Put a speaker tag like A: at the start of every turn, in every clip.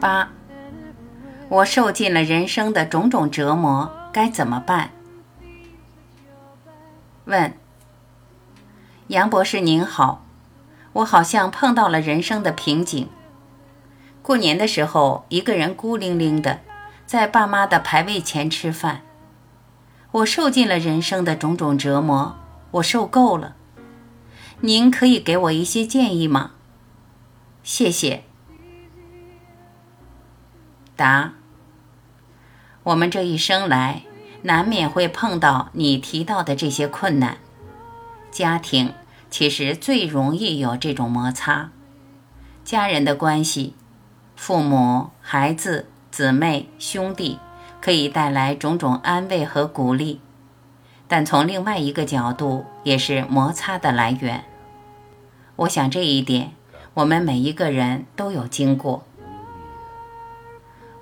A: 八，我受尽了人生的种种折磨，该怎么办？问，杨博士您好，我好像碰到了人生的瓶颈。过年的时候，一个人孤零零的在爸妈的牌位前吃饭，我受尽了人生的种种折磨，我受够了。您可以给我一些建议吗？谢谢。答：我们这一生来，难免会碰到你提到的这些困难。家庭其实最容易有这种摩擦，家人的关系，父母、孩子、姊妹、兄弟，可以带来种种安慰和鼓励，但从另外一个角度，也是摩擦的来源。我想这一点，我们每一个人都有经过。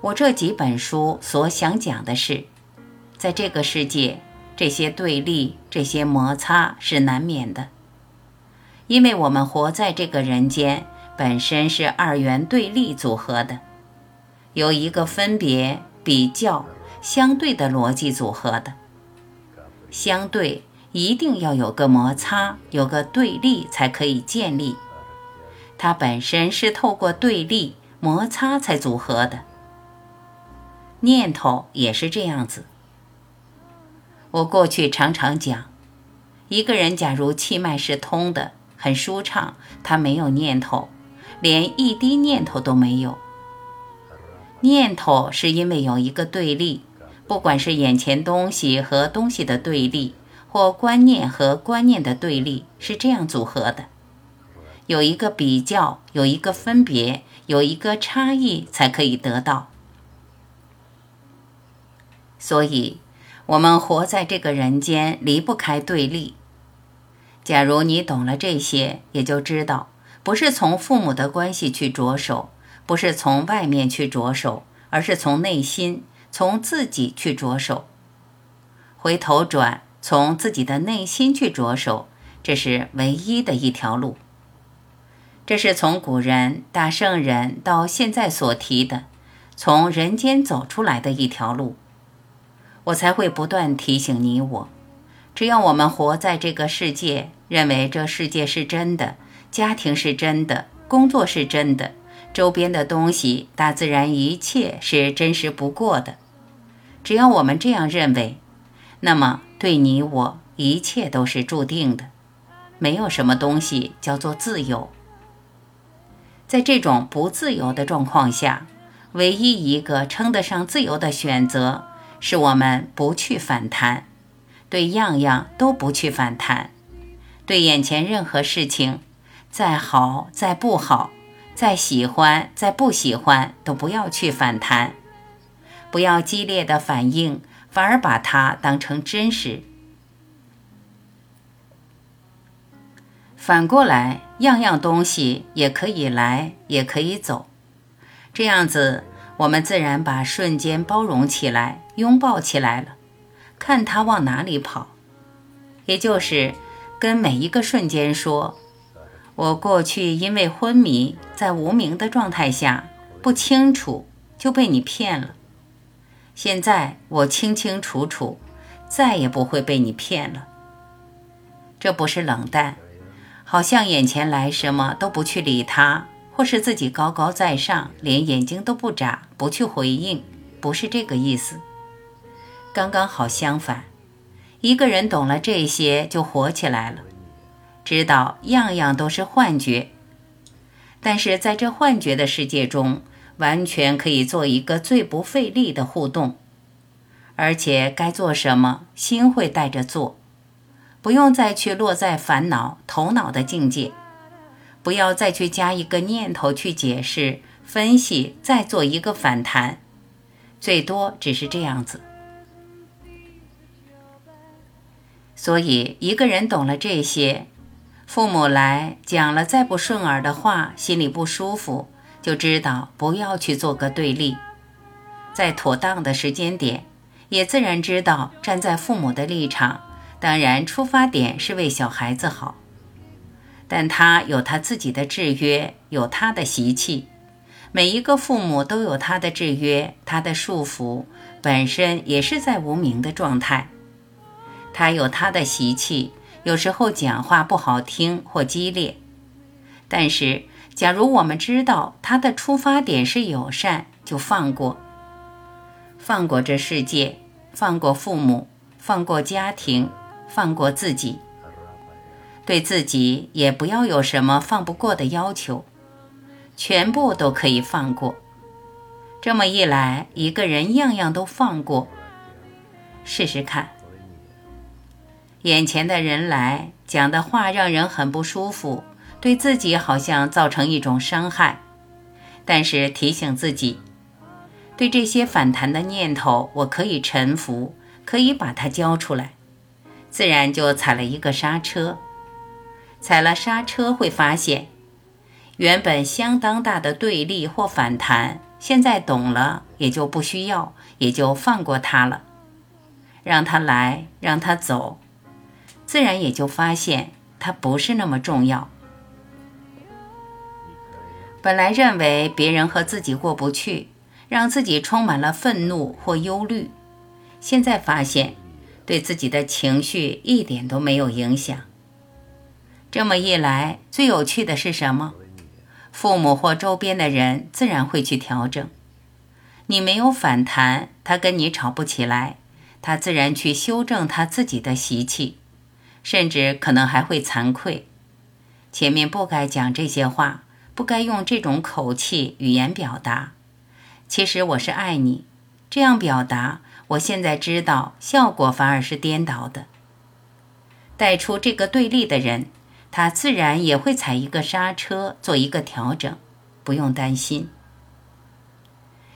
A: 我这几本书所想讲的是，在这个世界，这些对立、这些摩擦是难免的，因为我们活在这个人间，本身是二元对立组合的，由一个分别、比较、相对的逻辑组合的。相对一定要有个摩擦，有个对立才可以建立，它本身是透过对立、摩擦才组合的。念头也是这样子。我过去常常讲，一个人假如气脉是通的，很舒畅，他没有念头，连一滴念头都没有。念头是因为有一个对立，不管是眼前东西和东西的对立，或观念和观念的对立，是这样组合的。有一个比较，有一个分别，有一个差异，才可以得到。所以，我们活在这个人间，离不开对立。假如你懂了这些，也就知道，不是从父母的关系去着手，不是从外面去着手，而是从内心、从自己去着手。回头转，从自己的内心去着手，这是唯一的一条路。这是从古人大圣人到现在所提的，从人间走出来的一条路。我才会不断提醒你我，只要我们活在这个世界，认为这世界是真的，家庭是真的，工作是真的，周边的东西、大自然一切是真实不过的。只要我们这样认为，那么对你我一切都是注定的，没有什么东西叫做自由。在这种不自由的状况下，唯一一个称得上自由的选择。是我们不去反弹，对样样都不去反弹，对眼前任何事情，再好再不好，再喜欢再不喜欢，都不要去反弹，不要激烈的反应，反而把它当成真实。反过来，样样东西也可以来，也可以走，这样子。我们自然把瞬间包容起来，拥抱起来了，看它往哪里跑，也就是跟每一个瞬间说：“我过去因为昏迷，在无名的状态下不清楚，就被你骗了。现在我清清楚楚，再也不会被你骗了。这不是冷淡，好像眼前来什么都不去理他。”或是自己高高在上，连眼睛都不眨，不去回应，不是这个意思。刚刚好相反，一个人懂了这些，就活起来了，知道样样都是幻觉。但是在这幻觉的世界中，完全可以做一个最不费力的互动，而且该做什么，心会带着做，不用再去落在烦恼、头脑的境界。不要再去加一个念头去解释、分析，再做一个反弹，最多只是这样子。所以，一个人懂了这些，父母来讲了再不顺耳的话，心里不舒服，就知道不要去做个对立，在妥当的时间点，也自然知道站在父母的立场，当然出发点是为小孩子好。但他有他自己的制约，有他的习气。每一个父母都有他的制约，他的束缚，本身也是在无名的状态。他有他的习气，有时候讲话不好听或激烈。但是，假如我们知道他的出发点是友善，就放过，放过这世界，放过父母，放过家庭，放过自己。对自己也不要有什么放不过的要求，全部都可以放过。这么一来，一个人样样都放过，试试看。眼前的人来讲的话让人很不舒服，对自己好像造成一种伤害，但是提醒自己，对这些反弹的念头，我可以臣服，可以把它交出来，自然就踩了一个刹车。踩了刹车，会发现原本相当大的对立或反弹，现在懂了，也就不需要，也就放过它了，让它来，让它走，自然也就发现它不是那么重要。本来认为别人和自己过不去，让自己充满了愤怒或忧虑，现在发现对自己的情绪一点都没有影响。这么一来，最有趣的是什么？父母或周边的人自然会去调整。你没有反弹，他跟你吵不起来，他自然去修正他自己的习气，甚至可能还会惭愧。前面不该讲这些话，不该用这种口气语言表达。其实我是爱你，这样表达，我现在知道效果反而是颠倒的，带出这个对立的人。他自然也会踩一个刹车，做一个调整，不用担心。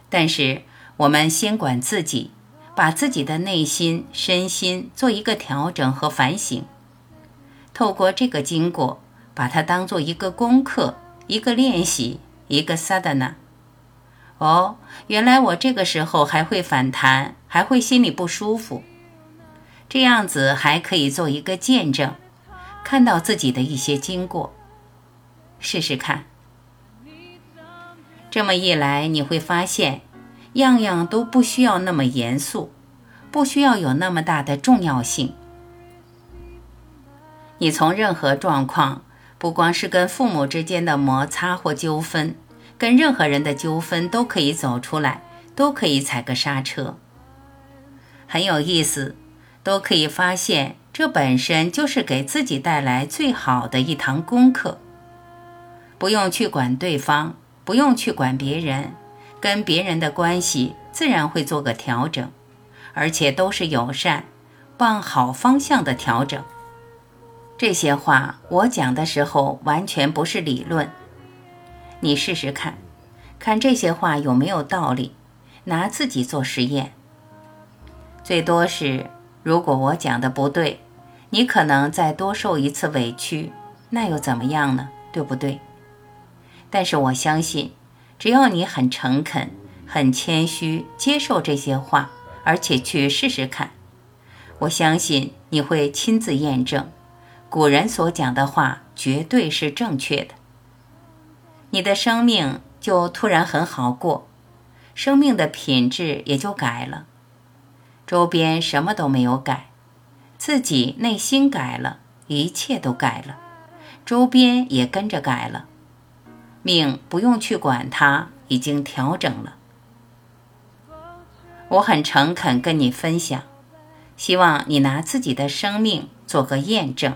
A: 但是我们先管自己，把自己的内心、身心做一个调整和反省。透过这个经过，把它当做一个功课、一个练习、一个 sadhana。哦，原来我这个时候还会反弹，还会心里不舒服，这样子还可以做一个见证。看到自己的一些经过，试试看。这么一来，你会发现，样样都不需要那么严肃，不需要有那么大的重要性。你从任何状况，不光是跟父母之间的摩擦或纠纷，跟任何人的纠纷都可以走出来，都可以踩个刹车。很有意思，都可以发现。这本身就是给自己带来最好的一堂功课，不用去管对方，不用去管别人，跟别人的关系自然会做个调整，而且都是友善、往好方向的调整。这些话我讲的时候完全不是理论，你试试看，看这些话有没有道理，拿自己做实验。最多是。如果我讲的不对，你可能再多受一次委屈，那又怎么样呢？对不对？但是我相信，只要你很诚恳、很谦虚，接受这些话，而且去试试看，我相信你会亲自验证，古人所讲的话绝对是正确的。你的生命就突然很好过，生命的品质也就改了。周边什么都没有改，自己内心改了，一切都改了，周边也跟着改了，命不用去管它，已经调整了。我很诚恳跟你分享，希望你拿自己的生命做个验证。